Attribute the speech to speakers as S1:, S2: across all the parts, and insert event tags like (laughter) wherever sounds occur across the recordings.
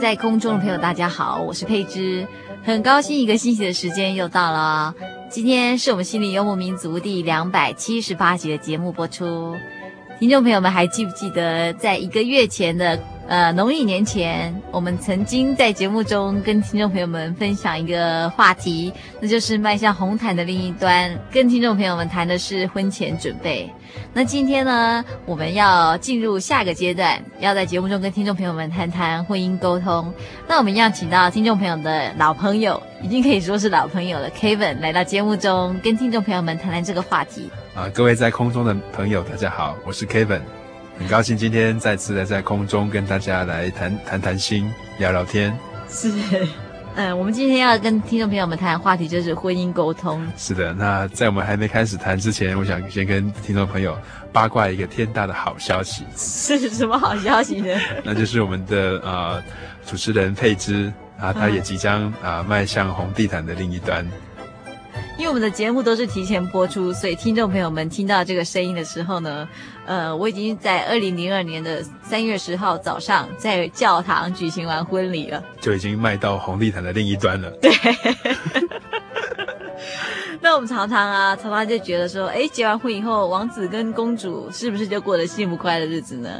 S1: 在空中的朋友，大家好，我是佩芝，很高兴一个星期的时间又到了。今天是我们心灵游牧民族第两百七十八集的节目播出。听众朋友们还记不记得，在一个月前的呃农历年前，我们曾经在节目中跟听众朋友们分享一个话题，那就是迈向红毯的另一端，跟听众朋友们谈的是婚前准备。那今天呢，我们要进入下一个阶段，要在节目中跟听众朋友们谈谈婚姻沟通。那我们要请到听众朋友的老朋友，已经可以说是老朋友了，Kevin 来到节目中跟听众朋友们谈谈这个话题。
S2: 啊，各位在空中的朋友，大家好，我是 Kevin，很高兴今天再次的在空中跟大家来谈谈谈心，聊聊天。
S1: 是，嗯，我们今天要跟听众朋友们谈的话题就是婚姻沟通。
S2: 是的，那在我们还没开始谈之前，我想先跟听众朋友八卦一个天大的好消息。
S1: 是什么好消息呢？(laughs)
S2: 那就是我们的呃主持人佩芝啊，她也即将啊迈向红地毯的另一端。
S1: 因为我们的节目都是提前播出，所以听众朋友们听到这个声音的时候呢，呃，我已经在二零零二年的三月十号早上在教堂举行完婚礼了，
S2: 就已经迈到红地毯的另一端了。
S1: 对。(laughs) 那我们常常啊，常常就觉得说，哎，结完婚以后，王子跟公主是不是就过得幸福快乐的日子呢？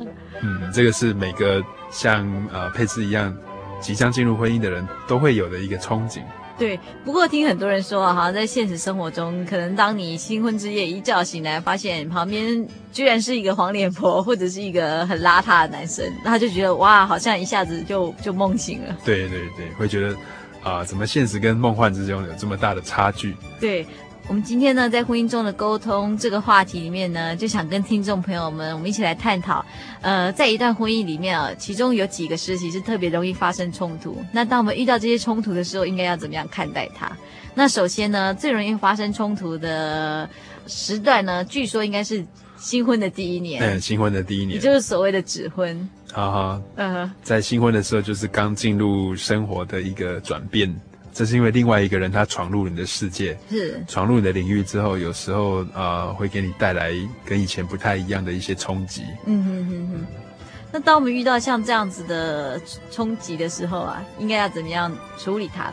S2: 嗯，这个是每个像呃佩斯一样即将进入婚姻的人都会有的一个憧憬。
S1: 对，不过听很多人说啊，好像在现实生活中，可能当你新婚之夜一觉醒来，发现旁边居然是一个黄脸婆，或者是一个很邋遢的男生，那他就觉得哇，好像一下子就 (laughs) 就梦醒了。
S2: 对对对，会觉得啊、呃，怎么现实跟梦幻之中有这么大的差距？
S1: 对。我们今天呢，在婚姻中的沟通这个话题里面呢，就想跟听众朋友们，我们一起来探讨。呃，在一段婚姻里面啊，其中有几个时期是特别容易发生冲突。那当我们遇到这些冲突的时候，应该要怎么样看待它？那首先呢，最容易发生冲突的时段呢，据说应该是新婚的第一年。
S2: 嗯，新婚的第一年，
S1: 也就是所谓的指婚。
S2: 好好，嗯哼，在新婚的时候，就是刚进入生活的一个转变。这是因为另外一个人他闯入你的世界，是闯入你的领域之后，有时候呃会给你带来跟以前不太一样的一些冲击。嗯哼哼哼。
S1: 那当我们遇到像这样子的冲击的时候啊，应该要怎么样处理它？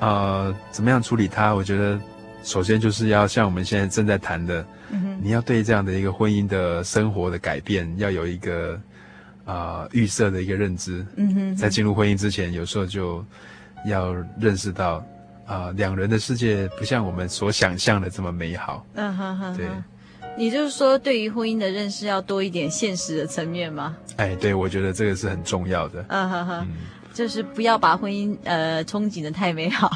S2: 呃，怎么样处理它？我觉得首先就是要像我们现在正在谈的，嗯，你要对这样的一个婚姻的生活的改变要有一个啊、呃、预设的一个认知。嗯哼哼。在进入婚姻之前，有时候就。要认识到，啊、呃，两人的世界不像我们所想象的这么美好。嗯哼哼，对。
S1: 也就是说，对于婚姻的认识要多一点现实的层面吗？
S2: 哎，对，我觉得这个是很重要的。
S1: 嗯哼哼，就是不要把婚姻呃憧憬的太美好。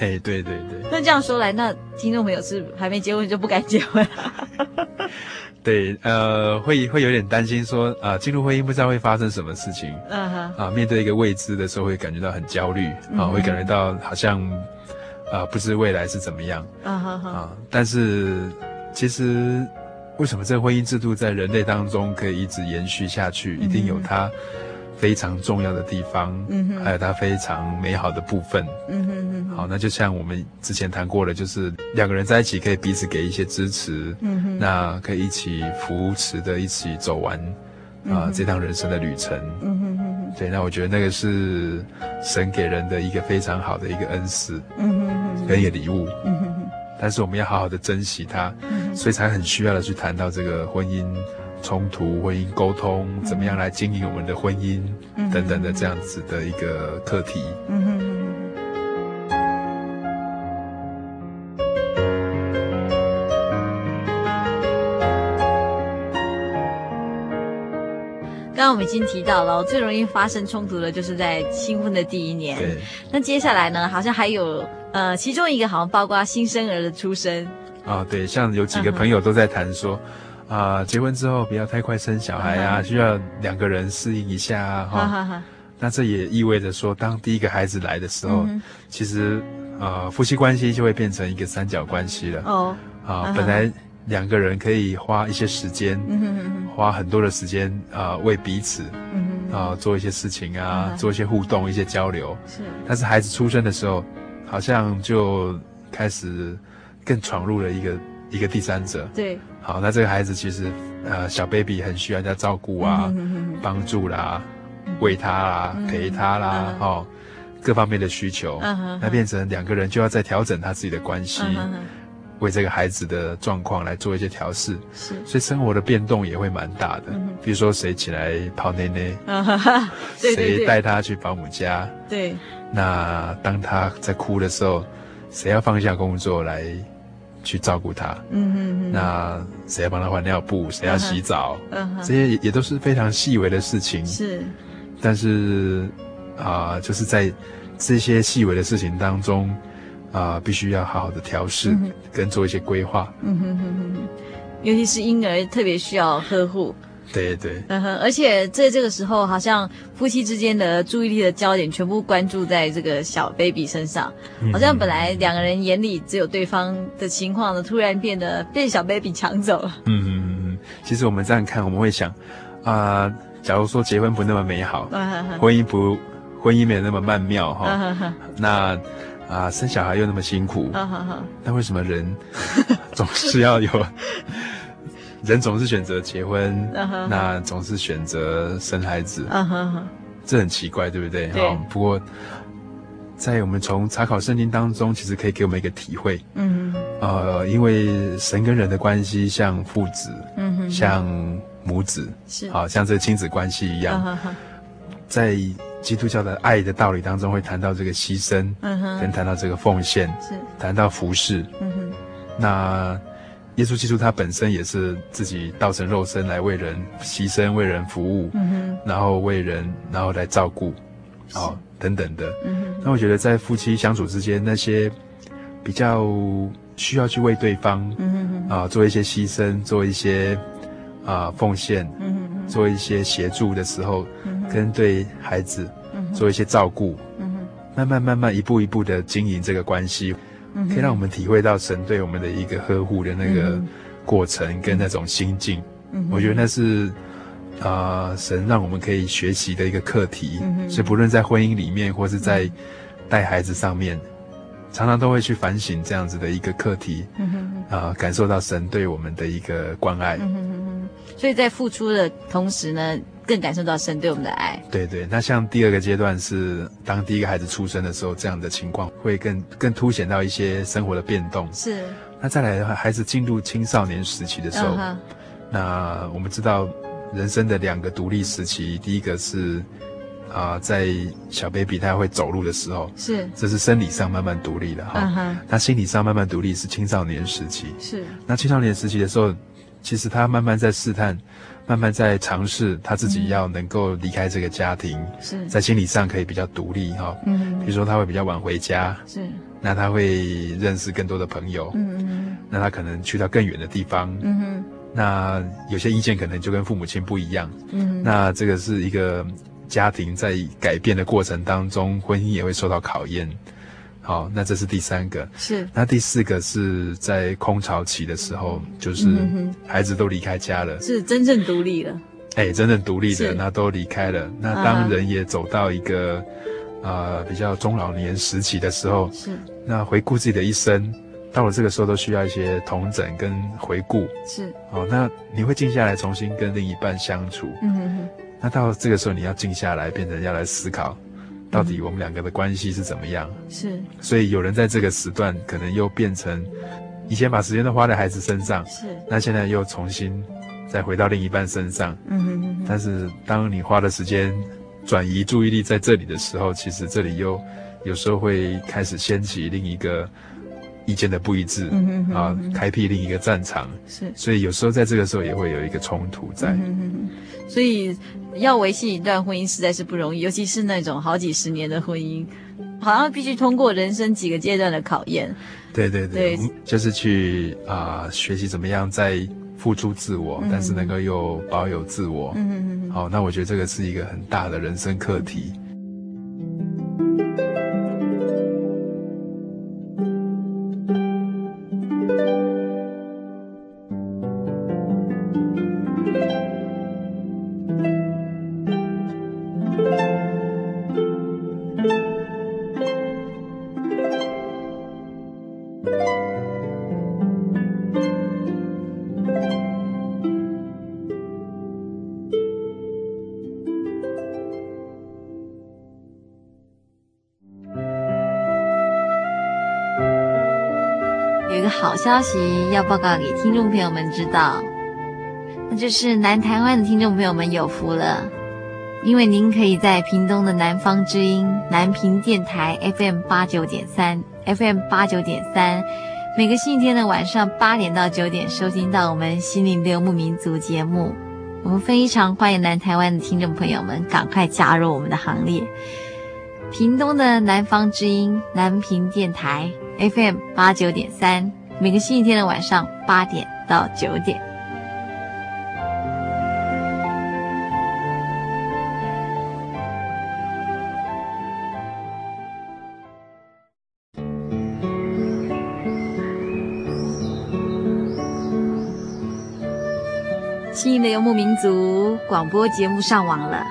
S2: 哎，对对对。
S1: 那这样说来，那听众朋友是还没结婚就不敢结婚？(laughs)
S2: 对，呃，会会有点担心说，啊、呃，进入婚姻不知道会发生什么事情，嗯哼，啊，面对一个未知的时候，会感觉到很焦虑，啊、uh. 会感觉到好像，啊、呃，不知未来是怎么样，嗯哼哼，啊，但是其实，为什么这个婚姻制度在人类当中可以一直延续下去，uh. 一定有它非常重要的地方，嗯哼，还有它非常美好的部分，嗯哼哼。好，那就像我们之前谈过的，就是两个人在一起可以彼此给一些支持，嗯哼，那可以一起扶持的，一起走完啊、呃、这趟人生的旅程，嗯哼哼哼。对，那我觉得那个是神给人的一个非常好的一个恩赐，嗯哼哼，跟一个礼物，嗯哼哼。但是我们要好好的珍惜它，所以才很需要的去谈到这个婚姻。冲突、婚姻沟通，怎么样来经营我们的婚姻，嗯、等等的这样子的一个课题。嗯哼哼。
S1: 刚刚我们已经提到了，最容易发生冲突的就是在新婚的第一年。
S2: 对。
S1: 那接下来呢？好像还有呃，其中一个好像包括新生儿的出生。
S2: 啊、哦，对，像有几个朋友都在谈说。啊、呃，结婚之后不要太快生小孩啊，uh. 需要两个人适应一下啊。哈、uh -huh.，那这也意味着说，当第一个孩子来的时候，uh. 其实呃，夫妻关系就会变成一个三角关系了。哦，啊，本来两个人可以花一些时间，uh. 花很多的时间啊、呃，为彼此，嗯、uh. 啊，做一些事情啊，uh. 做一些互动，一些交流。是、uh 但是孩子出生的时候，好像就开始更闯入了一个一个第三者。对。好，那这个孩子其实，呃，小 baby 很需要人家照顾啊，帮、嗯、助啦，喂他啦、嗯，陪他啦，嗯、哦，各方面的需求，嗯、那变成两个人就要再调整他自己的关系，嗯、为这个孩子的状况来做一些调试，是，所以生活的变动也会蛮大的。嗯、比如说谁起来泡奶奶，(laughs) 嗯、谁带他去保姆家，对，那当他在哭的时候，谁要放下工作来。去照顾他，嗯哼哼，那谁要帮他换尿布，谁要洗澡，嗯哼，这些也也都是非常细微的事情，是，但是啊、呃，就是在这些细微的事情当中，啊、呃，必须要好好的调试、嗯，跟做一些规划，嗯哼哼哼，
S1: 尤其是婴儿特别需要呵护。
S2: 对对，
S1: 嗯哼，而且在这个时候，好像夫妻之间的注意力的焦点全部关注在这个小 baby 身上，嗯、好像本来两个人眼里只有对方的情况呢，突然变得被小 baby 抢走。了。
S2: 嗯嗯嗯，其实我们这样看，我们会想，啊、呃，假如说结婚不那么美好，嗯、婚姻不，婚姻没有那么曼妙哈、嗯，那啊、呃，生小孩又那么辛苦，那、嗯、为什么人总是要有？人总是选择结婚，uh -huh. 那总是选择生孩子，uh -huh. 这很奇怪，对不对？好，不过在我们从查考圣经当中，其实可以给我们一个体会。嗯、uh. 呃，因为神跟人的关系像父子，嗯哼，像母子，是，好像这个亲子关系一样。Uh -huh. 在基督教的爱的道理当中，会谈到这个牺牲，嗯哼，跟谈到这个奉献，是，谈到服侍，嗯哼，那。耶稣基督他本身也是自己道成肉身来为人牺牲、为人服务，嗯，然后为人，然后来照顾，哦，等等的。嗯，那我觉得在夫妻相处之间，那些比较需要去为对方，啊，做一些牺牲，做一些啊奉献，嗯，做一些协助的时候，嗯，跟对孩子，嗯，做一些照顾，嗯，慢慢慢慢一步一步的经营这个关系。可以让我们体会到神对我们的一个呵护的那个过程跟那种心境，嗯，我觉得那是啊、呃，神让我们可以学习的一个课题。嗯，所以不论在婚姻里面或是在带孩子上面，常常都会去反省这样子的一个课题。嗯啊、呃，感受到神对我们的一个关爱。
S1: 嗯，所以在付出的同时呢。更感受到神对我们的爱。
S2: 对对，那像第二个阶段是当第一个孩子出生的时候，这样的情况会更更凸显到一些生活的变动。是。那再来的话，孩子进入青少年时期的时候，uh -huh. 那我们知道人生的两个独立时期，第一个是啊、呃，在小 baby 他会走路的时候，是，这是生理上慢慢独立的哈。Uh -huh. 那心理上慢慢独立是青少年时期。是。那青少年时期的时候，其实他慢慢在试探。慢慢在尝试他自己要能够离开这个家庭，是、嗯、在心理上可以比较独立哈。嗯，比如说他会比较晚回家，是，那他会认识更多的朋友，嗯，那他可能去到更远的地方，嗯哼，那有些意见可能就跟父母亲不一样，嗯，那这个是一个家庭在改变的过程当中，婚姻也会受到考验。好，那这是第三个。是。那第四个是在空巢期的时候，就是孩子都离开家了，
S1: 是真正独立了。
S2: 哎，真正独立的，那都离开了。那当人也走到一个啊、呃、比较中老年时期的时候，
S1: 是
S2: 那回顾自己的一生，到了这个时候都需要一些同整跟回顾。
S1: 是
S2: 哦，那你会静下来重新跟另一半相处。
S1: 嗯哼哼。
S2: 那到这个时候你要静下来，变成要来思考，到底我们两个的关系是怎么样？
S1: 是。所
S2: 以有人在这个时段可能又变成。以前把时间都花在孩子身上，
S1: 是，
S2: 那现在又重新再回到另一半身上，
S1: 嗯哼哼。
S2: 但是当你花的时间转移注意力在这里的时候，其实这里又有时候会开始掀起另一个意见的不一致，
S1: 嗯哼哼哼
S2: 啊，开辟另一个战场，
S1: 是。
S2: 所以有时候在这个时候也会有一个冲突在。
S1: 嗯哼哼。所以要维系一段婚姻实在是不容易，尤其是那种好几十年的婚姻。好像必须通过人生几个阶段的考验，
S2: 对对对，对就是去啊、呃、学习怎么样在付出自我，嗯、但是能够又保有自我。
S1: 嗯嗯嗯。
S2: 好，那我觉得这个是一个很大的人生课题。
S1: 消息要报告给听众朋友们知道，那就是南台湾的听众朋友们有福了，因为您可以在屏东的南方之音南屏电台 FM 八九点三 FM 八九点三，每个星期天的晚上八点到九点收听到我们心灵的游牧民族节目。我们非常欢迎南台湾的听众朋友们赶快加入我们的行列。屏东的南方之音南屏电台 FM 八九点三。每个星期天的晚上八点到九点，心灵的游牧民族广播节目上网了。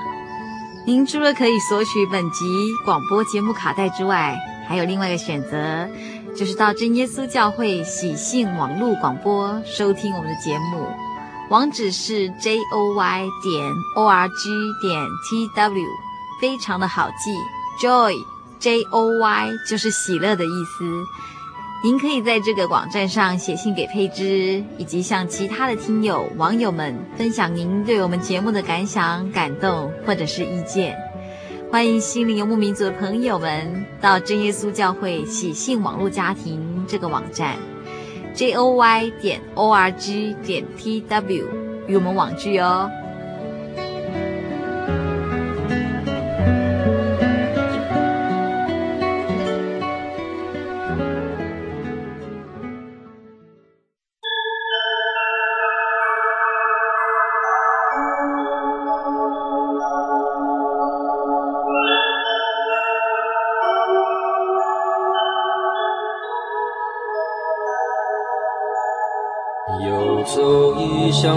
S1: 您除了可以索取本集广播节目卡带之外，还有另外一个选择。就是到真耶稣教会喜信网络广播收听我们的节目，网址是 j o y 点 o r g 点 t w，非常的好记，joy j o y 就是喜乐的意思。您可以在这个网站上写信给佩芝，以及向其他的听友网友们分享您对我们节目的感想、感动或者是意见。欢迎心灵游牧民族的朋友们到真耶稣教会喜信网络家庭这个网站，j o y 点 o r g 点 t w 与我们网聚哦。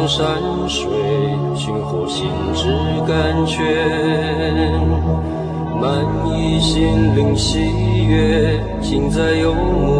S3: 山水寻获心之甘泉，满溢心灵喜悦，尽在游牧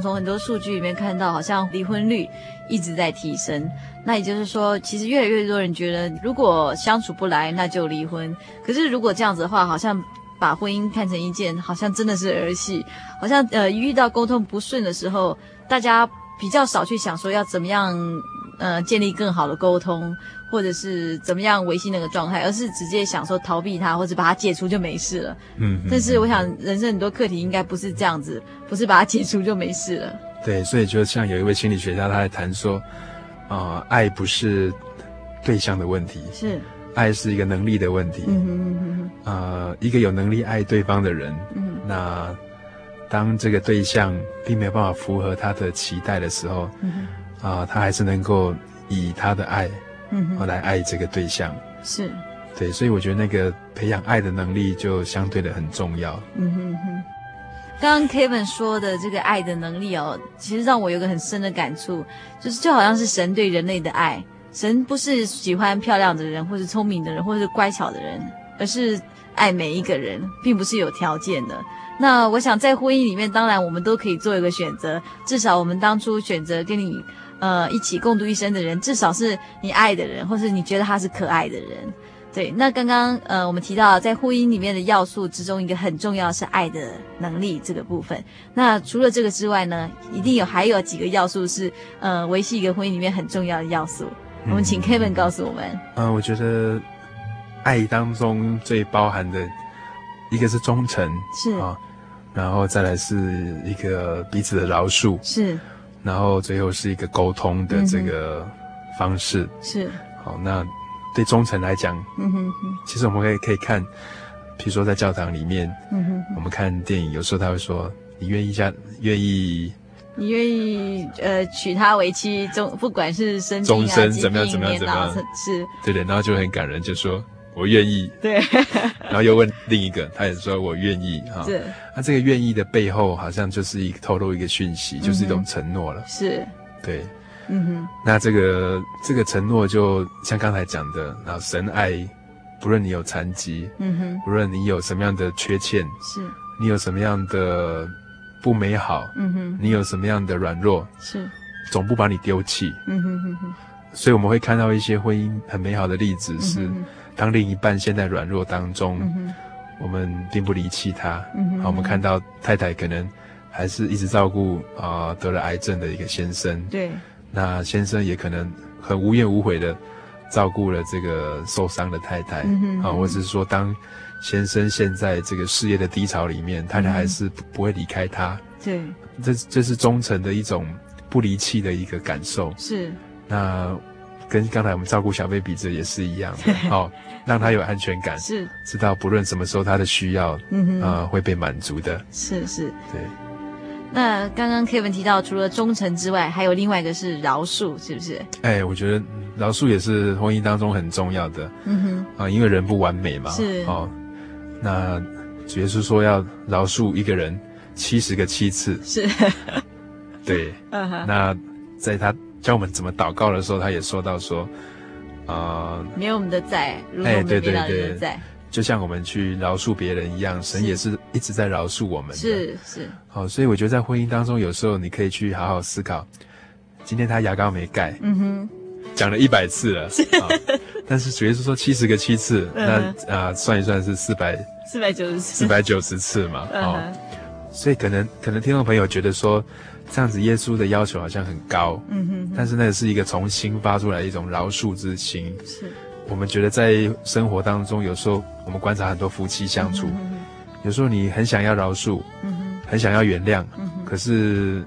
S1: 从很多数据里面看到，好像离婚率一直在提升。那也就是说，其实越来越多人觉得，如果相处不来，那就离婚。可是如果这样子的话，好像把婚姻看成一件，好像真的是儿戏。好像呃，遇到沟通不顺的时候，大家比较少去想说要怎么样呃建立更好的沟通，或者是怎么样维系那个状态，而是直接想说逃避它，或者把它解除就没事了。
S2: 嗯，
S1: 但是我想人生很多课题应该不是这样子，不是把它解除就没事了。
S2: 对，所以就像有一位心理学家他在谈说，啊、呃，爱不是对象的问题，
S1: 是
S2: 爱是一个能力的问题。
S1: 嗯哼嗯嗯
S2: 呃，一个有能力爱对方的人，
S1: 嗯，
S2: 那当这个对象并没有办法符合他的期待的时候，
S1: 嗯
S2: 哼，啊、呃，他还是能够以他的爱，
S1: 嗯哼，
S2: 来爱这个对象。
S1: 是，
S2: 对，所以我觉得那个培养爱的能力就相对的很重要。
S1: 嗯哼哼。刚刚 Kevin 说的这个爱的能力哦，其实让我有个很深的感触，就是就好像是神对人类的爱。神不是喜欢漂亮的人，或是聪明的人，或是乖巧的人，而是爱每一个人，并不是有条件的。那我想在婚姻里面，当然我们都可以做一个选择，至少我们当初选择跟你呃一起共度一生的人，至少是你爱的人，或是你觉得他是可爱的人。对，那刚刚呃，我们提到在婚姻里面的要素之中，一个很重要是爱的能力这个部分。那除了这个之外呢，一定有还有几个要素是呃维系一个婚姻里面很重要的要素。嗯、我们请 Kevin 告诉我们。
S2: 嗯、呃，我觉得爱当中最包含的一个是忠诚，
S1: 是啊、哦，
S2: 然后再来是一个彼此的饶恕，
S1: 是，
S2: 然后最后是一个沟通的这个方式，
S1: 嗯、是。
S2: 好，那。对忠诚来讲，
S1: 嗯哼哼，
S2: 其实我们可以可以看，比如说在教堂里面，
S1: 嗯哼，
S2: 我们看电影，有时候他会说：“你愿意加，愿意，
S1: 你愿意呃娶她为妻，终不管是生病啊、疾病、年老，
S2: 怎么样怎么样，
S1: 是，
S2: 对对，然后就很感人，就说我愿意，
S1: 对，(laughs)
S2: 然后又问另一个，他也说我愿意哈，
S1: 是，
S2: 那这个愿意的背后，好像就是一个透露一个讯息，就是一种承诺了，
S1: 是，
S2: 对。
S1: 嗯哼，
S2: 那这个这个承诺就像刚才讲的，然后神爱，不论你有残疾，
S1: 嗯哼，
S2: 不论你有什么样的缺陷，
S1: 是，
S2: 你有什么样的不美好，
S1: 嗯哼，
S2: 你有什么样的软弱，
S1: 是，
S2: 总不把你丢弃，
S1: 嗯哼哼哼。
S2: 所以我们会看到一些婚姻很美好的例子，是当另一半陷在软弱当中，
S1: 嗯，
S2: 我们并不离弃他，
S1: 嗯哼，
S2: 好，我们看到太太可能还是一直照顾啊、呃、得了癌症的一个先生，
S1: 对。
S2: 那先生也可能很无怨无悔的照顾了这个受伤的太太，啊，或者是说，当先生陷在这个事业的低潮里面，太太还是不不会离开他。
S1: 对，
S2: 这这是忠诚的一种不离弃的一个感受。
S1: 是。
S2: 那跟刚才我们照顾小 baby 这也是一样的，好、哦，让他有安全感，
S1: 是，
S2: 知道不论什么时候他的需要，
S1: 嗯哼，
S2: 呃，会被满足的。
S1: 是是，
S2: 对。
S1: 那刚刚 Kevin 提到，除了忠诚之外，还有另外一个是饶恕，是不是？
S2: 哎，我觉得饶恕也是婚姻当中很重要的。
S1: 嗯哼，
S2: 啊，因为人不完美嘛。
S1: 是。
S2: 哦，那主耶稣说要饶恕一个人七十个七次。
S1: 是。对。(laughs)
S2: 那在他教我们怎么祷告的时候，他也说到说，啊、呃，
S1: 免我们的债，如果我们免了人的债。
S2: 就像我们去饶恕别人一样，神也是一直在饶恕我们的。
S1: 是是。好，
S2: 所以我觉得在婚姻当中，有时候你可以去好好思考，今天他牙膏没盖，
S1: 嗯哼，
S2: 讲了一百次了，(laughs) 但是主耶稣说七十个七次，那啊、呃、算一算是四百
S1: 四百九十次，
S2: 四百九十次嘛，哦，所以可能可能听众朋友觉得说这样子耶稣的要求好像很高，
S1: 嗯哼，
S2: 但是那是一个从心发出来一种饶恕之心，
S1: 是。
S2: 我们觉得在生活当中，有时候我们观察很多夫妻相处，嗯、哼有时候你很想要饶恕，
S1: 嗯、哼。
S2: 很想要原
S1: 谅，
S2: 可是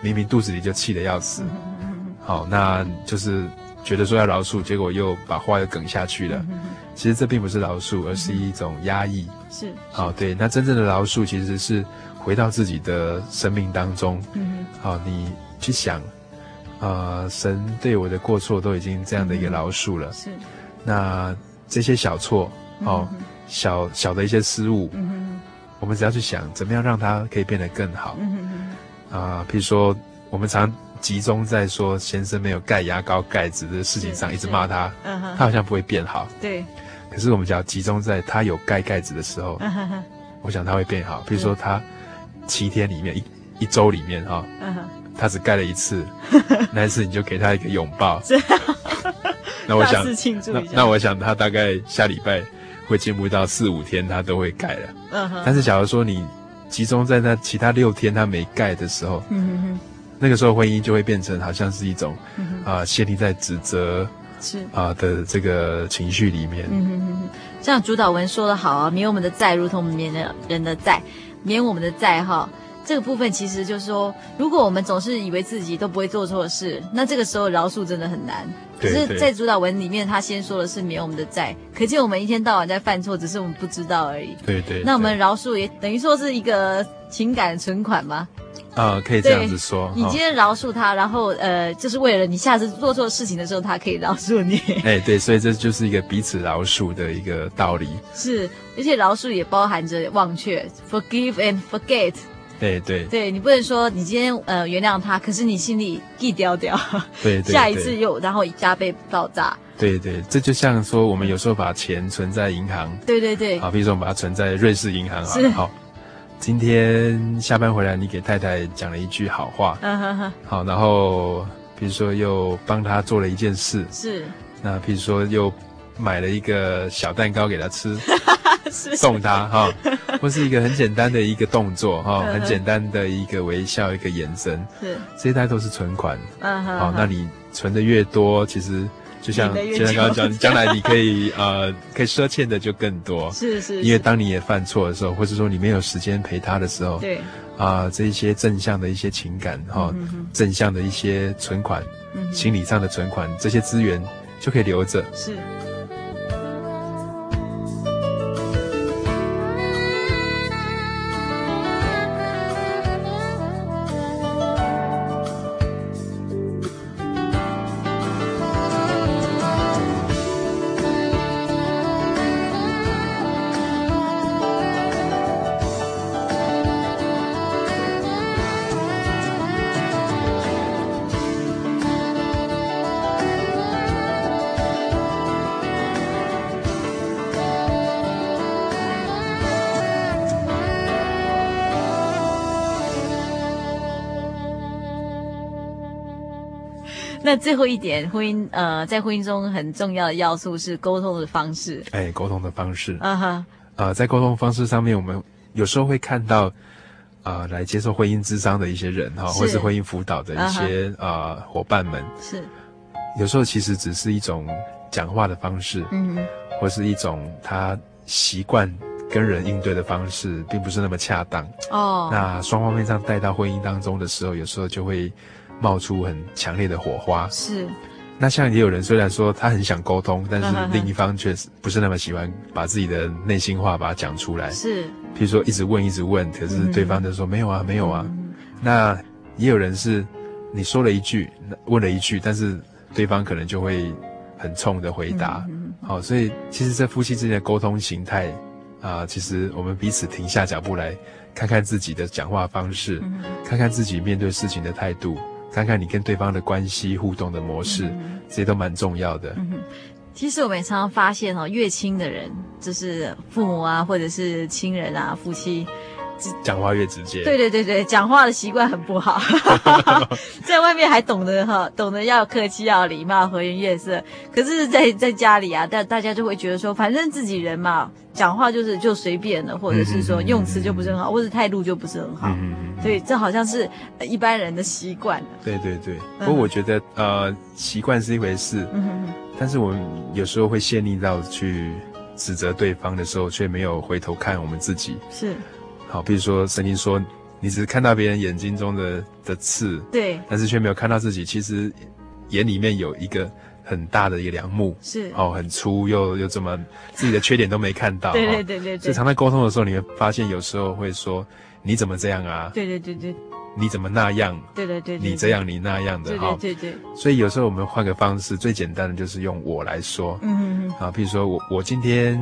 S2: 明明肚子里就气得要死，
S1: 嗯、
S2: 好，那就是觉得说要饶恕，结果又把话又梗下去了。
S1: 嗯、
S2: 其实这并不是饶恕，而是一种压抑。
S1: 是，
S2: 好，对，那真正的饶恕其实是回到自己的生命当中。
S1: 嗯，
S2: 好，你去想，呃，神对我的过错都已经这样的一个饶恕了。
S1: 是。
S2: 那这些小错，哦，
S1: 嗯、
S2: 小小的一些失
S1: 误，
S2: 我们只要去想，怎么样让它可以变得更好。
S1: 嗯
S2: 啊，譬如说，我们常集中在说先生没有盖牙膏盖子的事情上，一直骂他，
S1: 嗯、
S2: 他好像不会变好。
S1: 对。
S2: 可是我们只要集中在他有盖盖子的时候，
S1: 嗯、
S2: 我想他会变好。譬如说，他七天里面一一周里面哈，哦
S1: 嗯、
S2: 他只盖了一次，(laughs) 那一次你就给他一个拥抱。(laughs) 那我想，那那我想他大概下礼拜会进步到四五天，他都会盖了。
S1: 嗯哼。
S2: 但是假如说你集中在那其他六天他没盖的时候，
S1: 嗯哼哼，
S2: 那个时候婚姻就会变成好像是一种啊、呃、陷溺在指责
S1: 是
S2: 啊、呃、的这个情绪里面。
S1: 嗯哼哼哼，像主导文说的好啊，没有我们的在，如同我们免了人的债，免我们的债哈。这个部分其实就是说，如果我们总是以为自己都不会做错事，那这个时候饶恕真的很难。可是，在主导文里面，他先说的是免我们的债，可见我们一天到晚在犯错，只是我们不知道而已。
S2: 对对。
S1: 那我们饶恕也等于说是一个情感存款吗？
S2: 啊，可以这样子说。
S1: 你今天饶恕他，然后呃，就是为了你下次做错事情的时候，他可以饶恕你。
S2: 哎，对，所以这就是一个彼此饶恕的一个道理。
S1: 是，而且饶恕也包含着忘却，forgive and forget。
S2: 对对
S1: 对，你不能说你今天呃原谅他，可是你心里记掉掉，
S2: 对，对，
S1: 下一次又然后加倍爆炸。
S2: 对对，这就像说我们有时候把钱存在银行，
S1: 对对对，
S2: 好，比如说我们把它存在瑞士银行，
S1: 是
S2: 好。今天下班回来，你给太太讲了一句好话，
S1: 嗯哼哼，
S2: 好，然后比如说又帮她做了一件事，
S1: 是，
S2: 那比如说又买了一个小蛋糕给她吃。(laughs)
S1: 是。
S2: 送她哈，或是一个很简单的一个动作哈，很简单的一个微笑，一个眼神，
S1: 是。
S2: 这些大家都是存款。
S1: 嗯哼，
S2: 好，那你存的越多，其实就像就像刚刚讲，你将来你可以呃可以赊欠的就更多。(laughs)
S1: 是是，
S2: 因为当你也犯错的时候，或者说你没有时间陪他的时候，
S1: 对
S2: 啊，这一些正向的一些情感哈，正向的一些存款，心理上的存款，这些资源就可以留着。
S1: 是。那最后一点，婚姻呃，在婚姻中很重要的要素是沟通的方式。
S2: 哎，沟通的方式。
S1: 啊哈。
S2: 呃，在沟通方式上面，我们有时候会看到，啊、呃，来接受婚姻咨商的一些人哈，或是婚姻辅导的一些啊、呃、伙伴们。
S1: 是。
S2: 有时候其实只是一种讲话的方式，嗯哼，或是一种他习惯跟人应对的方式，并不是那么恰当。哦。那双方面上带到婚姻当中的时候，有时候就会。冒出很强烈的火花，
S1: 是。
S2: 那像也有人虽然说他很想沟通，但是另一方却不是那么喜欢把自己的内心话把它讲出来。
S1: 是。
S2: 譬如说一直问一直问，可是对方就说没有啊没有啊。那也有人是你说了一句，问了一句，但是对方可能就会很冲的回答。好，所以其实，在夫妻之间的沟通形态啊，其实我们彼此停下脚步来看看自己的讲话方式，看看自己面对事情的态度。看看你跟对方的关系互动的模式，嗯、这些都蛮重要的。
S1: 嗯，其实我们也常常发现哦，越亲的人，就是父母啊，或者是亲人啊，夫妻。
S2: 讲话越直接，
S1: 对对对对，讲话的习惯很不好，(laughs) 在外面还懂得哈，懂得要客气要礼貌和颜悦色，可是在，在在家里啊，大大家就会觉得说，反正自己人嘛，讲话就是就随便了，或者是说用词就不是很好，或者态度就不是很好，嗯、所以这好像是一般人的习惯。
S2: 对对对，不过我觉得呃，习惯是一回事，嗯、哼哼但是我们有时候会陷溺到去指责对方的时候，却没有回头看我们自己。
S1: 是。
S2: 好，比如说圣经说，你只是看到别人眼睛中的的刺，
S1: 对，
S2: 但是却没有看到自己，其实眼里面有一个很大的一个梁木，
S1: 是
S2: 哦，很粗又又这么自己的缺点都没看到，(laughs)
S1: 对对对对对。
S2: 所以常在沟通的时候，你会发现有时候会说你怎么这样啊？
S1: 对对对对。
S2: 你怎么那样？
S1: 对对对。
S2: 你这样你那样的哈。
S1: 对对对。
S2: 所以有时候我们换个方式，最简单的就是用我来说，嗯嗯嗯。啊，比如说我我今天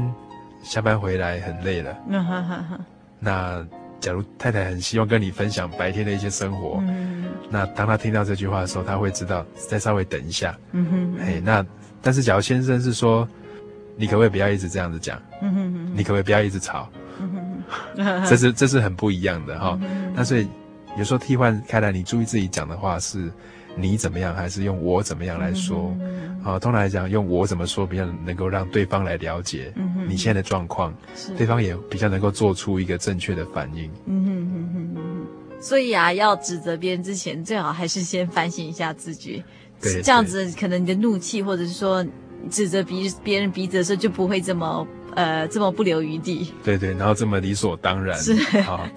S2: 下班回来很累了，嗯哈哈哈。那。假如太太很希望跟你分享白天的一些生活，嗯，那当他听到这句话的时候，他会知道再稍微等一下，嗯哼，哎，那但是假如先生是说，你可不可以不要一直这样子讲，嗯哼，你可不可以不要一直吵，嗯哼，(laughs) 这是这是很不一样的哈，那所以有时候替换开来，你注意自己讲的话是。你怎么样，还是用我怎么样来说？啊，通常来讲，用我怎么说比较能够让对方来了解你现在的状况，嗯、对方也比较能够做出一个正确的反应。嗯哼哼哼哼。
S1: 所以啊，要指责别人之前，最好还是先反省一下自己。
S2: 对，
S1: 这样子可能你的怒气，或者是说指责别别人鼻子的时候，就不会这么呃这么不留余地。
S2: 对对，然后这么理所当然。
S1: 是
S2: 啊，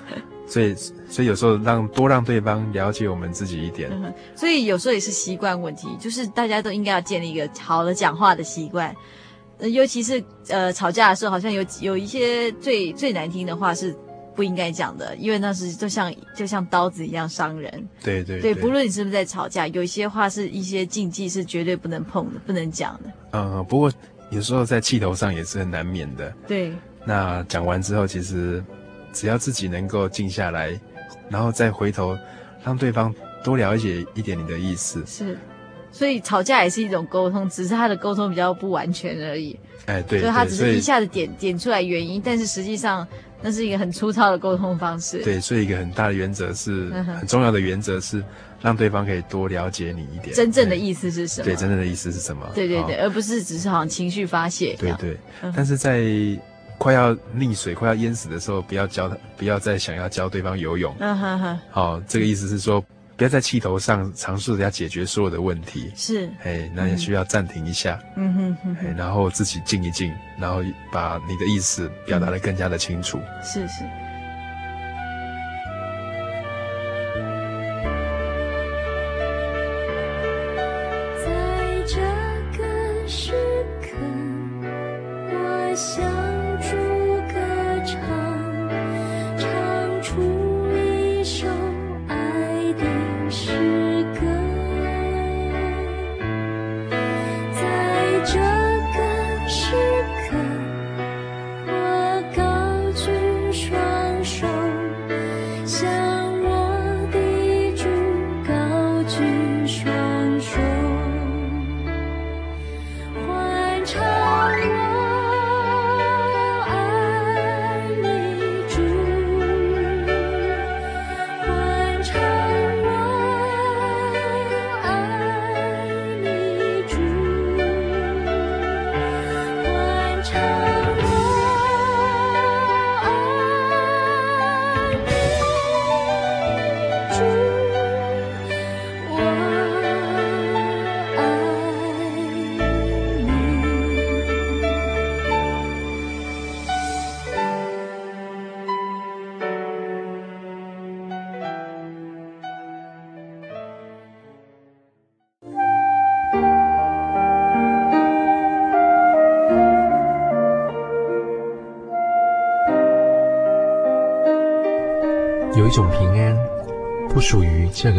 S2: 所以所以有时候让多让对方了解我们自己一点。
S1: 嗯，所以有时候也是习惯问题，就是大家都应该要建立一个好的讲话的习惯。呃，尤其是呃吵架的时候，好像有有一些最最难听的话是不应该讲的，因为那是就像就像刀子一样伤人。
S2: 对对对，
S1: 对，不论你是不是在吵架，有一些话是一些禁忌，是绝对不能碰的，不能讲的。
S2: 嗯，不过有时候在气头上也是很难免的。
S1: 对。
S2: 那讲完之后，其实只要自己能够静下来，然后再回头让对方多了解一点你的意思。
S1: 是。所以吵架也是一种沟通，只是他的沟通比较不完全而已。
S2: 哎，对，
S1: 所以他只是一下子点点出来原因，但是实际上那是一个很粗糙的沟通方式。
S2: 对，所以一个很大的原则是，很重要的原则是让对方可以多了解你一点。
S1: 真正的意思是什么？
S2: 对，真正的意思是什么？
S1: 对对对，而不是只是好像情绪发泄。
S2: 对对，但是在快要溺水、快要淹死的时候，不要教他，不要再想要教对方游泳。嗯哼哼。好，这个意思是说。不要在气头上尝试着要解决所有的问题，
S1: 是，
S2: 哎，那也需要暂停一下，嗯哼哼，哼，然后自己静一静，然后把你的意思表达的更加的清楚，
S1: 嗯、是是。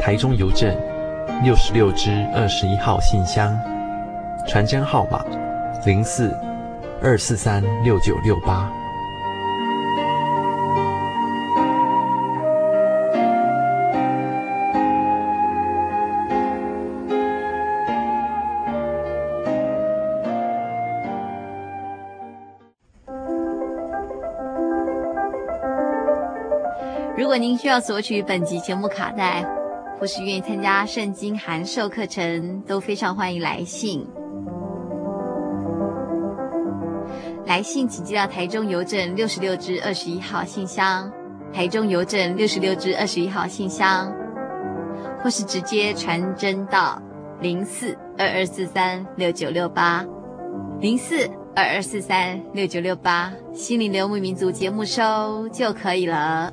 S4: 台中邮政六十六支二十一号信箱，传真号码零四二四三六九六八。
S1: 如果您需要索取本集节目卡带，或是愿意参加圣经函授课程，都非常欢迎来信。来信请寄到台中邮政六十六支二十一号信箱，台中邮政六十六支二十一号信箱，或是直接传真到零四二二四三六九六八零四二二四三六九六八，心灵游牧民族节目收就可以了。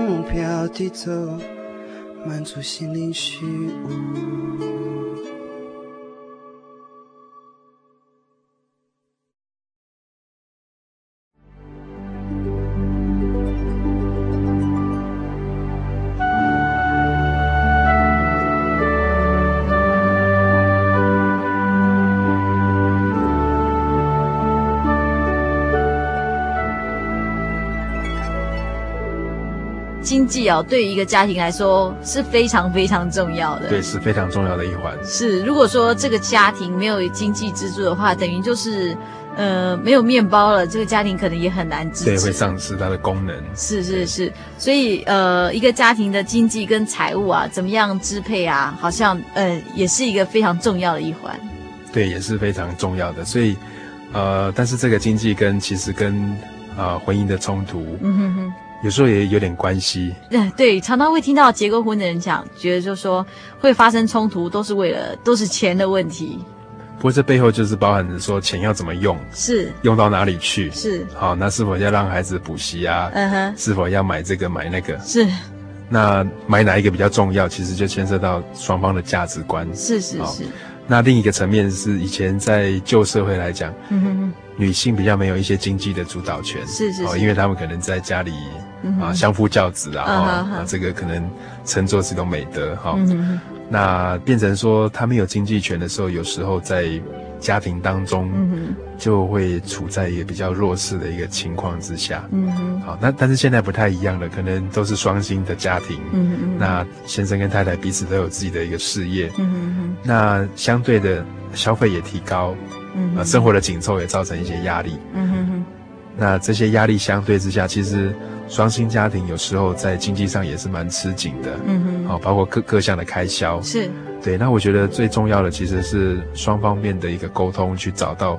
S5: 飘地走。满足心灵虚
S1: 无。济哦，对于一个家庭来说是非常非常重要的。
S2: 对，是非常重要的一环。
S1: 是，如果说这个家庭没有经济支柱的话，等于就是呃没有面包了，这个家庭可能也很难支持。
S2: 对，会丧失它的功能。
S1: 是是是，所以呃，一个家庭的经济跟财务啊，怎么样支配啊，好像呃也是一个非常重要的一环。
S2: 对，也是非常重要的。所以呃，但是这个经济跟其实跟啊、呃、婚姻的冲突，嗯哼哼。有时候也有点关系，
S1: 对对，常常会听到结过婚的人讲，觉得就是说会发生冲突，都是为了都是钱的问题。
S2: 不过这背后就是包含着说钱要怎么用，
S1: 是
S2: 用到哪里去，
S1: 是
S2: 好，那是否要让孩子补习啊？嗯哼，是否要买这个买那个？
S1: 是，
S2: 那买哪一个比较重要？其实就牵涉到双方的价值观。
S1: 是是是。
S2: 那另一个层面是以前在旧社会来讲，嗯哼哼，女性比较没有一些经济的主导权，
S1: 是是，是，
S2: 因为他们可能在家里。啊，相夫教子啊，啊，这个可能称作是一种美德哈。那变成说他没有经济权的时候，有时候在家庭当中，就会处在一个比较弱势的一个情况之下。嗯好，那但是现在不太一样了，可能都是双薪的家庭。嗯那先生跟太太彼此都有自己的一个事业。嗯那相对的消费也提高。嗯。啊，生活的紧凑也造成一些压力。嗯那这些压力相对之下，其实。双薪家庭有时候在经济上也是蛮吃紧的，嗯哼，好，包括各各项的开销，
S1: 是，
S2: 对。那我觉得最重要的其实是双方面的一个沟通，去找到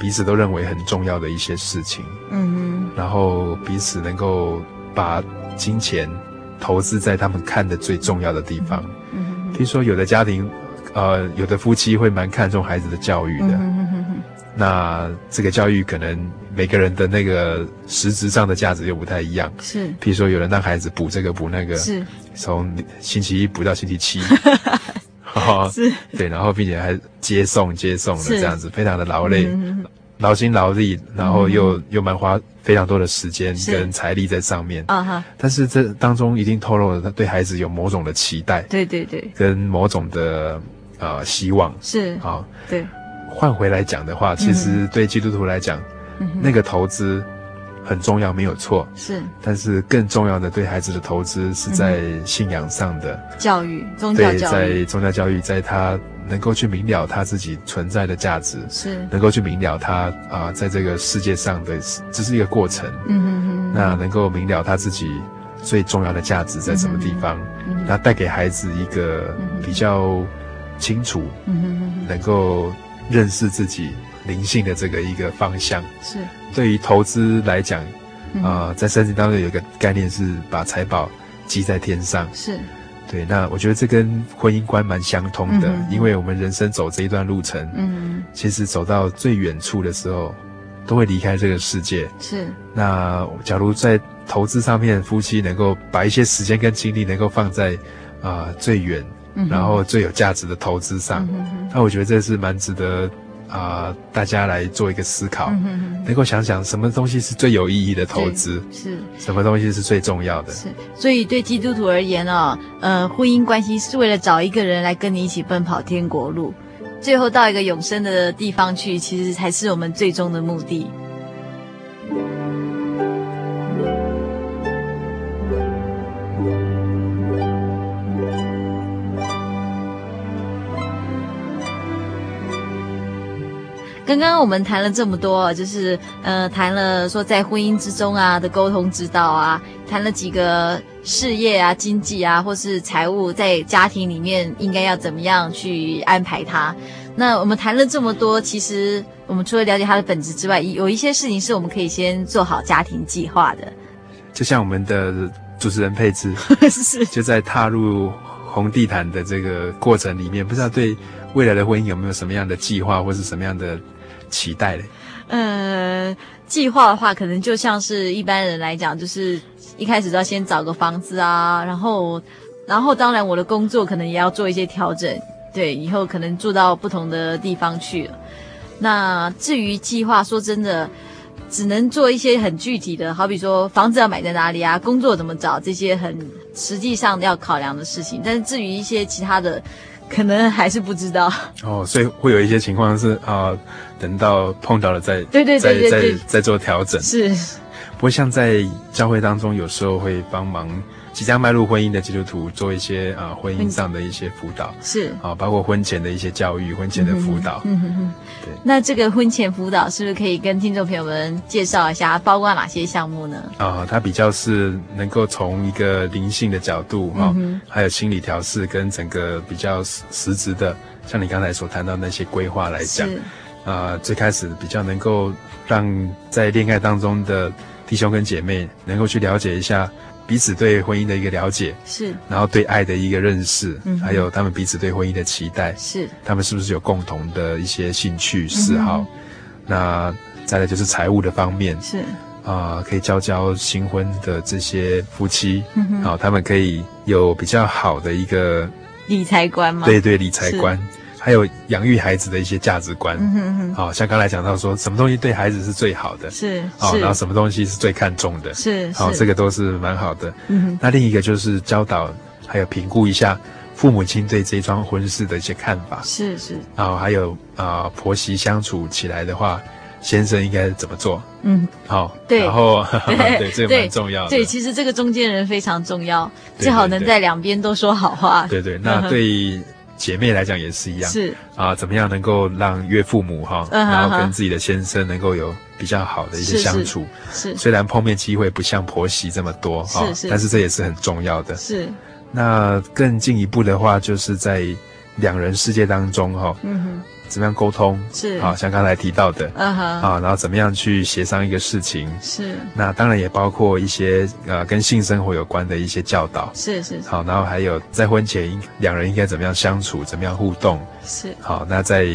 S2: 彼此都认为很重要的一些事情，嗯哼，然后彼此能够把金钱投资在他们看的最重要的地方，嗯哼。听说有的家庭，呃，有的夫妻会蛮看重孩子的教育的，嗯哼哼哼，那这个教育可能。每个人的那个实质上的价值又不太一样，
S1: 是。
S2: 譬如说，有人让孩子补这个补那个，
S1: 是。
S2: 从星期一补到星期七，(laughs) (laughs)
S1: 是。
S2: 对，然后并且还接送接送的这样子，非常的劳累，劳心劳力，然后又又蛮花非常多的时间跟财力在上面啊哈。但是这当中一定透露了他对孩子有某种的期待，
S1: 对对对，
S2: 跟某种的呃希望
S1: 是
S2: 啊，
S1: 对。
S2: 换回来讲的话，其实对基督徒来讲。那个投资很重要，没有错。
S1: 是，
S2: 但是更重要的对孩子的投资是在信仰上的
S1: 教育，宗教教育，
S2: 在宗教教育，在他能够去明了他自己存在的价值，
S1: 是
S2: 能够去明了他啊，在这个世界上的只是一个过程。嗯哼哼。那能够明了他自己最重要的价值在什么地方，那带给孩子一个比较清楚，嗯嗯能够认识自己。灵性的这个一个方向。
S1: 是，
S2: 对于投资来讲，啊、嗯。呃，在圣经当中有一个概念是把财宝积在天上，
S1: 是，
S2: 对。那我觉得这跟婚姻观蛮相通的，嗯、因为我们人生走这一段路程，嗯，其实走到最远处的时候，都会离开这个世界，
S1: 是。
S2: 那假如在投资上面，夫妻能够把一些时间跟精力能够放在啊、呃、最远，嗯、然后最有价值的投资上，嗯、那我觉得这是蛮值得。啊、呃，大家来做一个思考，嗯、哼哼能够想想什么东西是最有意义的投资，
S1: 是
S2: 什么东西是最重要的。
S1: 是，所以对基督徒而言哦，呃，婚姻关系是为了找一个人来跟你一起奔跑天国路，最后到一个永生的地方去，其实才是我们最终的目的。刚刚我们谈了这么多，就是呃，谈了说在婚姻之中啊的沟通之道啊，谈了几个事业啊、经济啊，或是财务，在家庭里面应该要怎么样去安排它。那我们谈了这么多，其实我们除了了解它的本质之外，有一些事情是我们可以先做好家庭计划的。
S2: 就像我们的主持人佩芝，(laughs)
S1: 是
S2: 就在踏入红地毯的这个过程里面，不知道对未来的婚姻有没有什么样的计划，或是什么样的？期待嘞，
S1: 呃，计划的话，可能就像是一般人来讲，就是一开始要先找个房子啊，然后，然后当然我的工作可能也要做一些调整，对，以后可能住到不同的地方去。那至于计划，说真的，只能做一些很具体的，好比说房子要买在哪里啊，工作怎么找，这些很实际上要考量的事情。但是至于一些其他的，可能还是不知道
S2: 哦，所以会有一些情况是啊、呃，等到碰到了再
S1: 对对对对对
S2: 再再再做调整
S1: 是。
S2: 不会像在教会当中，有时候会帮忙。即将迈入婚姻的基督徒做一些啊、呃、婚姻上的一些辅导，是啊，包括婚前的一些教育、婚前的辅导。嗯哼哼。对。
S1: 那这个婚前辅导是不是可以跟听众朋友们介绍一下，包括哪些项目呢？
S2: 啊，它比较是能够从一个灵性的角度啊、嗯，还有心理调试跟整个比较实实质的，像你刚才所谈到那些规划来讲，啊，最开始比较能够让在恋爱当中的弟兄跟姐妹能够去了解一下。彼此对婚姻的一个了解是，然后对爱的一个认识，嗯，还有他们彼此对婚姻的期待是，他们是不是有共同的一些兴趣嗜好？嗯、那再来就是财务的方面是。啊、呃，可以教教新婚的这些夫妻，嗯，好，他们可以有比较好的一个
S1: 理财观吗？
S2: 对对，理财观。还有养育孩子的一些价值观，嗯哼哼，好像刚才讲到说，什么东西对孩子是最好的，是，好，然后什么东西是最看重的，是，好，这个都是蛮好的。嗯哼，那另一个就是教导，还有评估一下父母亲对这桩婚事的一些看法，是是，然后还有啊、呃，婆媳相处起来的话，先生应该怎么做？嗯，好，对，然后 (laughs) 对，对，这个蛮重要的。
S1: 对，其实这个中间人非常重要，最好能在两边都说好话。
S2: 对对，那对。姐妹来讲也是一样，是。啊，怎么样能够让岳父母哈，然后跟自己的先生能够有比较好的一些相处，是，是。虽然碰面机会不像婆媳这么多哈，是是，但是这也是很重要的。是，那更进一步的话，就是在两人世界当中哈，嗯哼。怎么样沟通？是。啊，像刚才提到的，嗯哼。啊，然后怎么样去协商一个事情。是，那当然也包括一些呃跟性生活有关的一些教导。是是，是。好，然后还有在婚前两人应该怎么样相处，怎么样互动。是。好，那在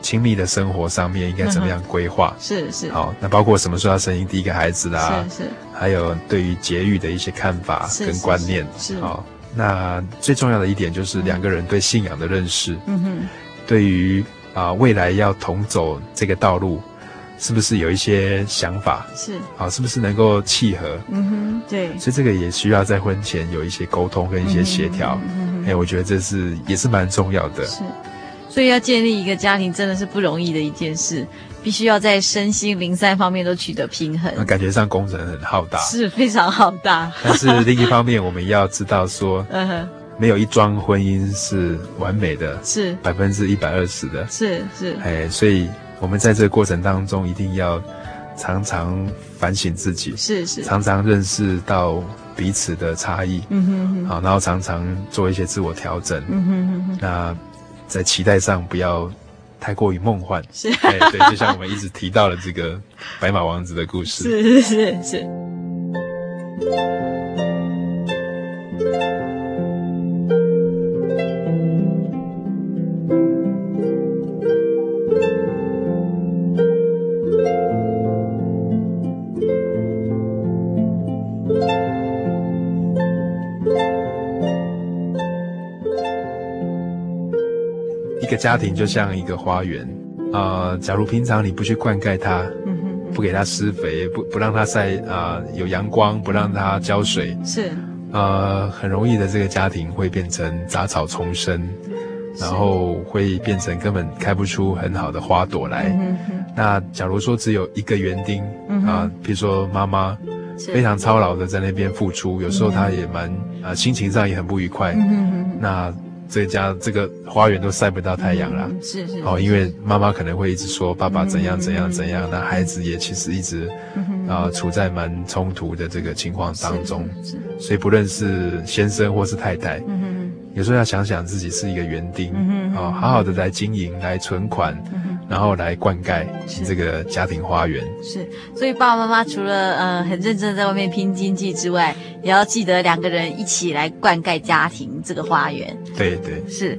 S2: 亲密的生活上面应该怎么样规划。是是。好，那包括什么时候要生第一个孩子啦是是，还有对于节育的一些看法跟观念。是。好，那最重要的一点就是两个人对信仰的认识，嗯哼，对于。啊，未来要同走这个道路，是不是有一些想法？是啊，是不是能够契合？嗯哼，对。所以这个也需要在婚前有一些沟通跟一些协调。哎，我觉得这是也是蛮重要的。是，
S1: 所以要建立一个家庭真的是不容易的一件事，必须要在身心灵三方面都取得平衡。
S2: 那感觉上工程很浩大，
S1: 是非常浩大。
S2: 但是另一方面，我们要知道说，(laughs) 嗯哼。没有一桩婚姻是完美的，是。百分之一百二十的，是是，哎，所以我们在这个过程当中一定要常常反省自己，是是，常常认识到彼此的差异，嗯哼哼，好，然后常常做一些自我调整，嗯哼哼哼，那在期待上不要太过于梦幻，是，哎，对，就像我们一直提到了这个白马王子的故事，
S1: 是是是是。
S2: 个家庭就像一个花园，啊、呃，假如平常你不去灌溉它，嗯哼，不给它施肥，不不让它晒啊、呃、有阳光，不让它浇水，是，呃，很容易的这个家庭会变成杂草丛生，然后会变成根本开不出很好的花朵来。嗯，那假如说只有一个园丁，啊，比如说妈妈非常操劳的在那边付出，有时候她也蛮啊、呃、心情上也很不愉快，那。这家这个花园都晒不到太阳了。
S1: 嗯、是是。
S2: 哦，因为妈妈可能会一直说爸爸怎样怎样怎样，那、嗯、孩子也其实一直啊、呃、处在蛮冲突的这个情况当中。是，是。所以不论是先生或是太太，嗯哼，有时候要想想自己是一个园丁，嗯哼，哦，好好的来经营，来存款。嗯然后来灌溉这个家庭花园，
S1: 是，所以爸爸妈妈除了呃很认真在外面拼经济之外，也要记得两个人一起来灌溉家庭这个花园。
S2: 对对，
S1: 是。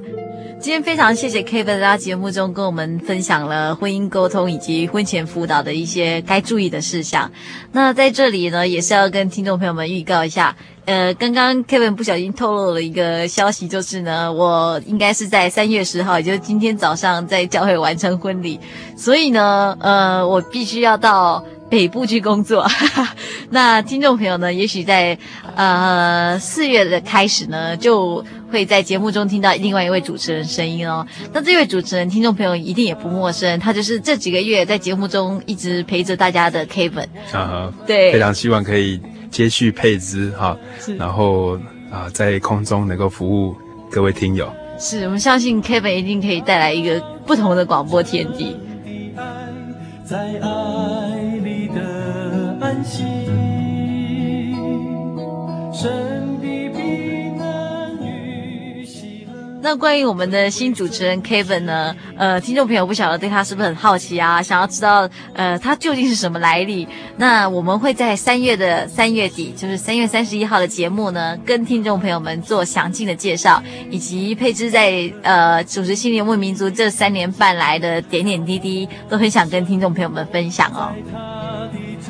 S1: 今天非常谢谢 Kevin 在节目中跟我们分享了婚姻沟通以及婚前辅导的一些该注意的事项。那在这里呢，也是要跟听众朋友们预告一下，呃，刚刚 Kevin 不小心透露了一个消息，就是呢，我应该是在三月十号，也就是今天早上在教会完成婚礼，所以呢，呃，我必须要到北部去工作。(laughs) 那听众朋友呢，也许在呃四月的开始呢，就。会在节目中听到另外一位主持人声音哦。那这位主持人，听众朋友一定也不陌生，他就是这几个月在节目中一直陪着大家的 Kevin。
S2: 啊，
S1: 对，
S2: 非常希望可以接续配资哈，然后啊，在空中能够服务各位听友。
S1: 是，我们相信 Kevin 一定可以带来一个不同的广播天地。在爱里那关于我们的新主持人 Kevin 呢？呃，听众朋友不晓得对他是不是很好奇啊？想要知道呃他究竟是什么来历？那我们会在三月的三月底，就是三月三十一号的节目呢，跟听众朋友们做详尽的介绍，以及佩芝在呃主持心灵游牧民族这三年半来的点点滴滴，都很想跟听众朋友们分享哦。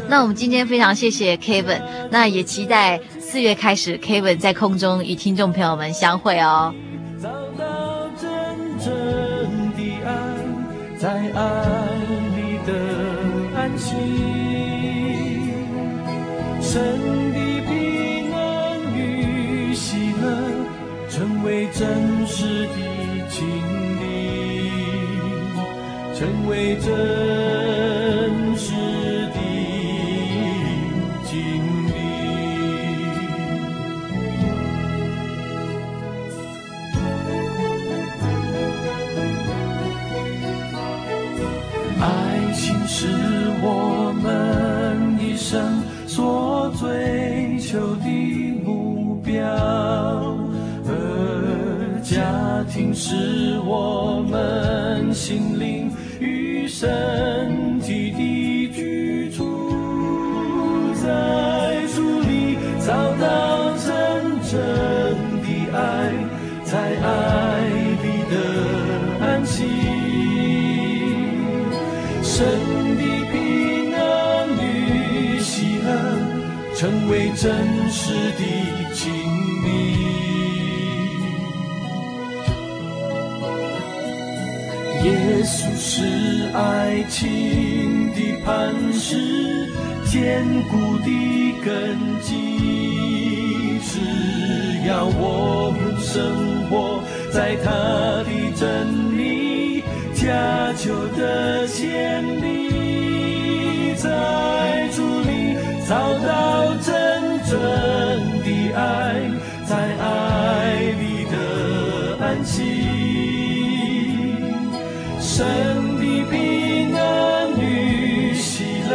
S1: 那我们今天非常谢谢 Kevin，那也期待四月开始 Kevin 在空中与听众朋友们相会哦。找到真正的爱，在爱里的安息，神的平安与喜乐，成为真实的经历，成为真所追求的目标，而家庭是我们心灵与生真实的经历。耶稣是爱情的磐石，坚固的根基。只要我们生活在他的真理，家久的建立在主里，找到。神的平安与喜乐，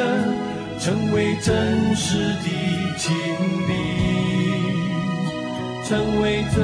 S1: 成为真实的经历，成为真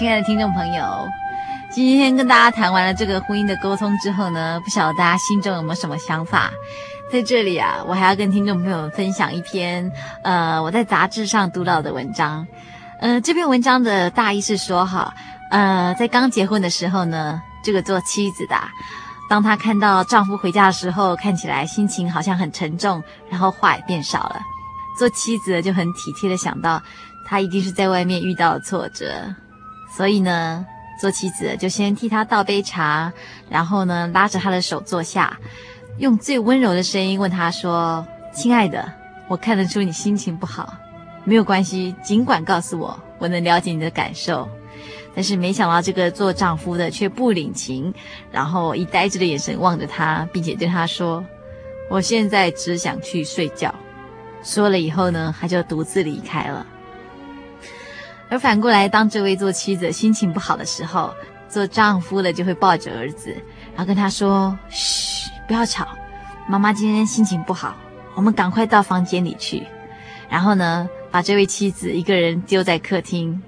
S1: 亲爱的听众朋友，今天跟大家谈完了这个婚姻的沟通之后呢，不晓得大家心中有没有什么想法？在这里啊，我还要跟听众朋友们分享一篇呃我在杂志上读到的文章。呃，这篇文章的大意是说哈，呃，在刚结婚的时候呢，这个做妻子的，当她看到丈夫回家的时候，看起来心情好像很沉重，然后话也变少了，做妻子的就很体贴的想到，他一定是在外面遇到了挫折。所以呢，做妻子就先替他倒杯茶，然后呢，拉着他的手坐下，用最温柔的声音问他说：“亲爱的，我看得出你心情不好，没有关系，尽管告诉我，我能了解你的感受。”但是没想到这个做丈夫的却不领情，然后以呆滞的眼神望着他，并且对他说：“我现在只想去睡觉。”说了以后呢，他就独自离开了。而反过来，当这位做妻子心情不好的时候，做丈夫的就会抱着儿子，然后跟他说：“嘘，不要吵，妈妈今天心情不好，我们赶快到房间里去。”然后呢，把这位妻子一个人丢在客厅，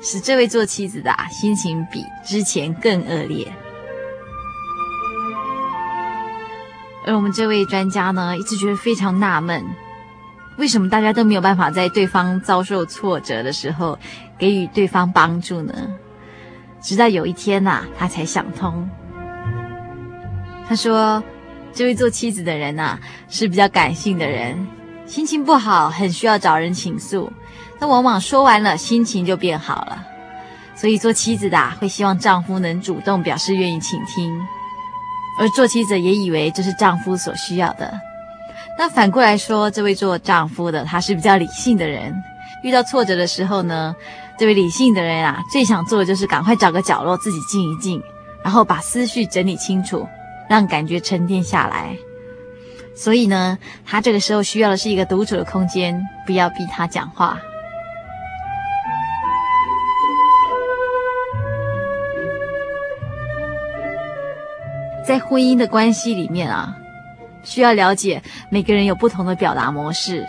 S1: 使这位做妻子的心情比之前更恶劣。而我们这位专家呢，一直觉得非常纳闷。为什么大家都没有办法在对方遭受挫折的时候给予对方帮助呢？直到有一天呐、啊，他才想通。他说：“这位做妻子的人呐、是比较感性的人，心情不好，很需要找人倾诉。那往往说完了，心情就变好了。所以做妻子的、啊、会希望丈夫能主动表示愿意倾听，而做妻子也以为这是丈夫所需要的。”那反过来说，这位做丈夫的，他是比较理性的人。遇到挫折的时候呢，这位理性的人啊，最想做的就是赶快找个角落自己静一静，然后把思绪整理清楚，让感觉沉淀下来。所以呢，他这个时候需要的是一个独处的空间，不要逼他讲话。在婚姻的关系里面啊。需要了解每个人有不同的表达模式，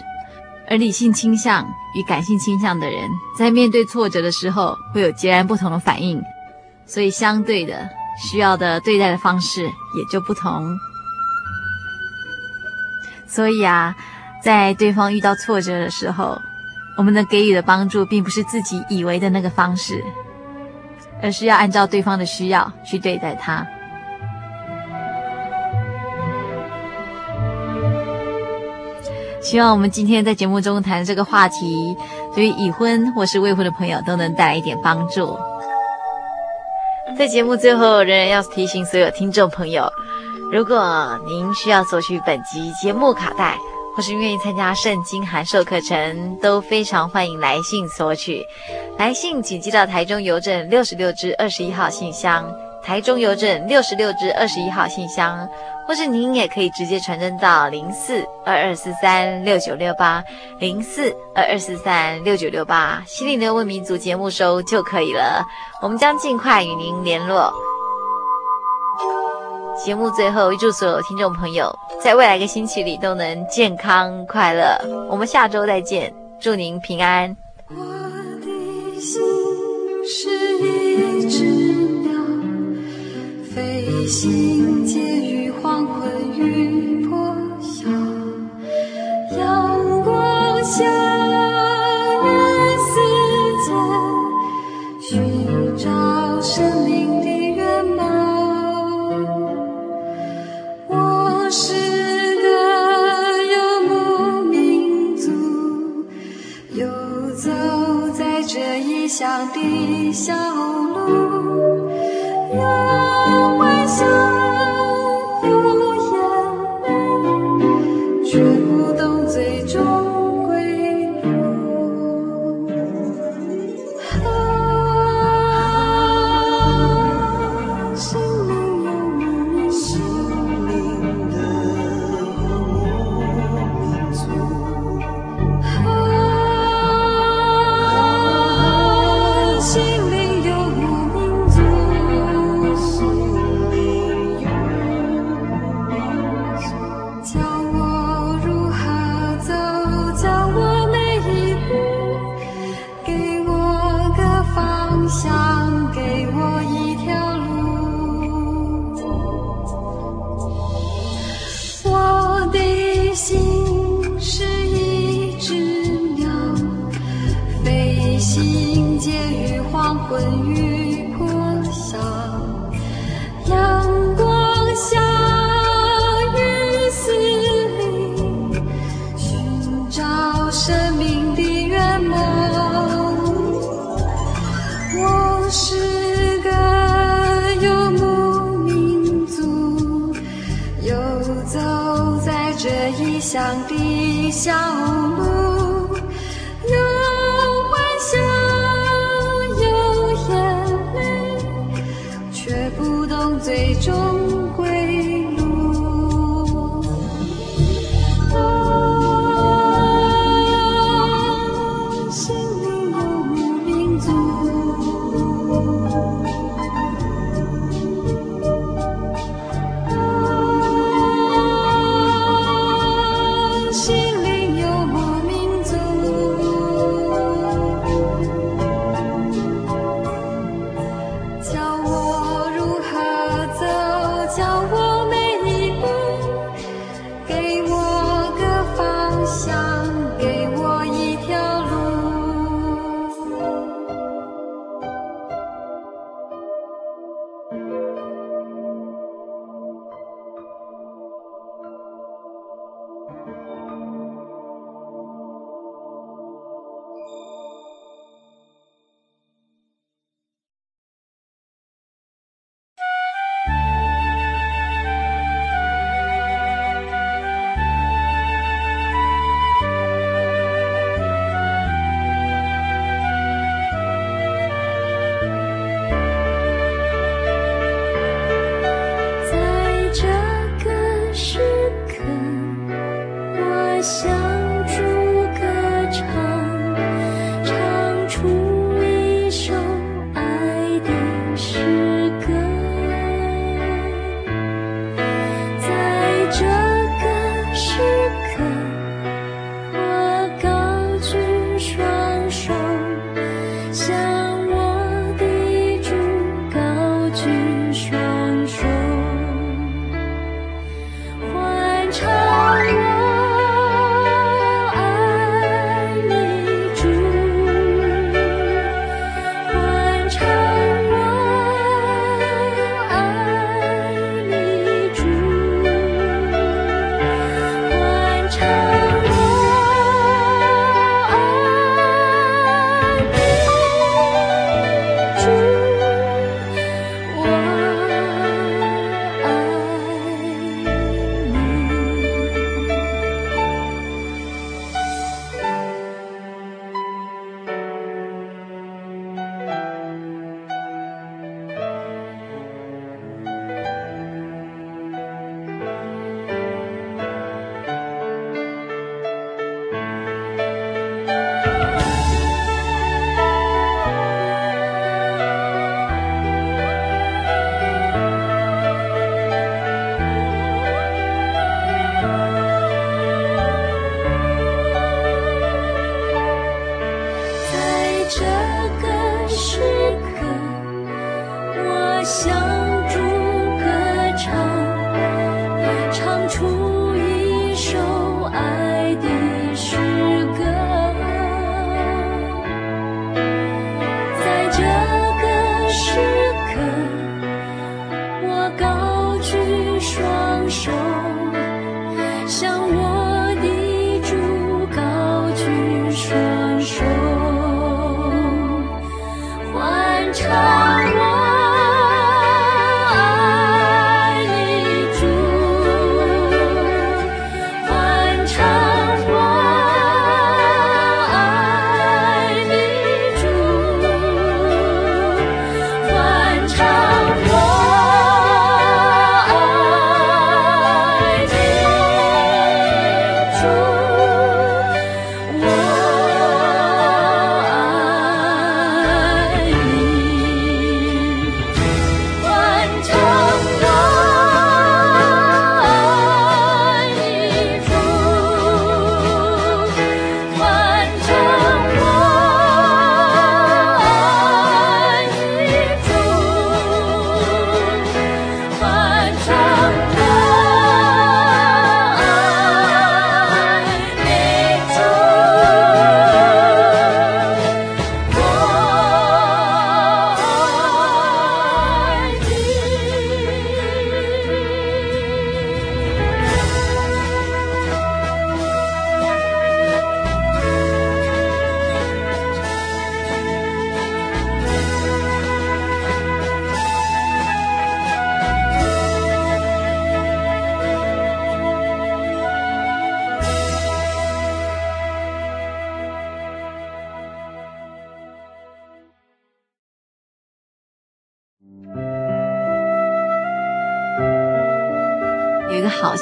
S1: 而理性倾向与感性倾向的人在面对挫折的时候会有截然不同的反应，所以相对的需要的对待的方式也就不同。所以啊，在对方遇到挫折的时候，我们能给予的帮助并不是自己以为的那个方式，而是要按照对方的需要去对待他。希望我们今天在节目中谈这个话题，对于已婚或是未婚的朋友都能带来一点帮助。在节目最后，仍然要提醒所有听众朋友，如果您需要索取本集节目卡带，或是愿意参加圣经函授课程，都非常欢迎来信索取。来信请寄到台中邮政六十六支二十一号信箱，台中邮政六十六至二十一号信箱，或是您也可以直接传真到零四二二四三六九六八零四二二四三六九六八，心灵的游牧民族节目收就可以了。我们将尽快与您联络。节目最后，预祝所有听众朋友在未来一个星期里都能健康快乐。我们下周再见，祝您平安。
S6: 我的心是你心结于黄昏雨破晓，阳光下与世间寻找生命的原貌。我是个游牧民族，
S5: 游
S6: 走在这异乡的小路，有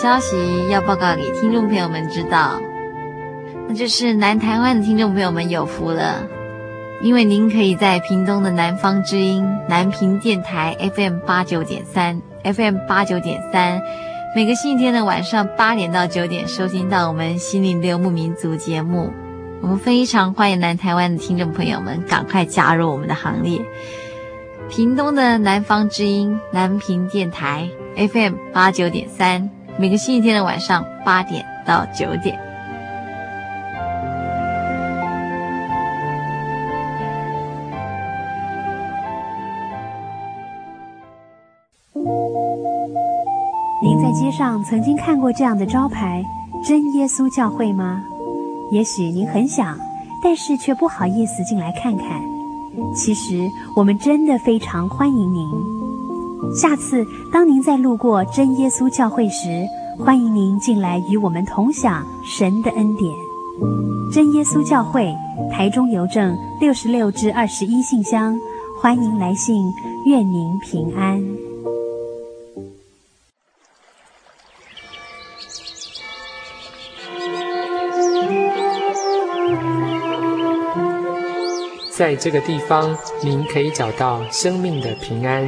S1: 消息要报告给听众朋友们知道，那就是南台湾的听众朋友们有福了，因为您可以在屏东的南方之音南屏电台 FM 八九点三 FM 八九点三，每个星期天的晚上八点到九点收听到我们心灵的游牧民族节目。我们非常欢迎南台湾的听众朋友们赶快加入我们的行列。屏东的南方之音南屏电台 FM 八九点三。每个星期天的晚上八点到九点，
S7: 您在街上曾经看过这样的招牌“真耶稣教会”吗？也许您很想，但是却不好意思进来看看。其实我们真的非常欢迎您。下次当您再路过真耶稣教会时，欢迎您进来与我们同享神的恩典。真耶稣教会，台中邮政六十六至二十一信箱，欢迎来信，愿您平安。
S6: 在这个地方，您可以找到生命的平安。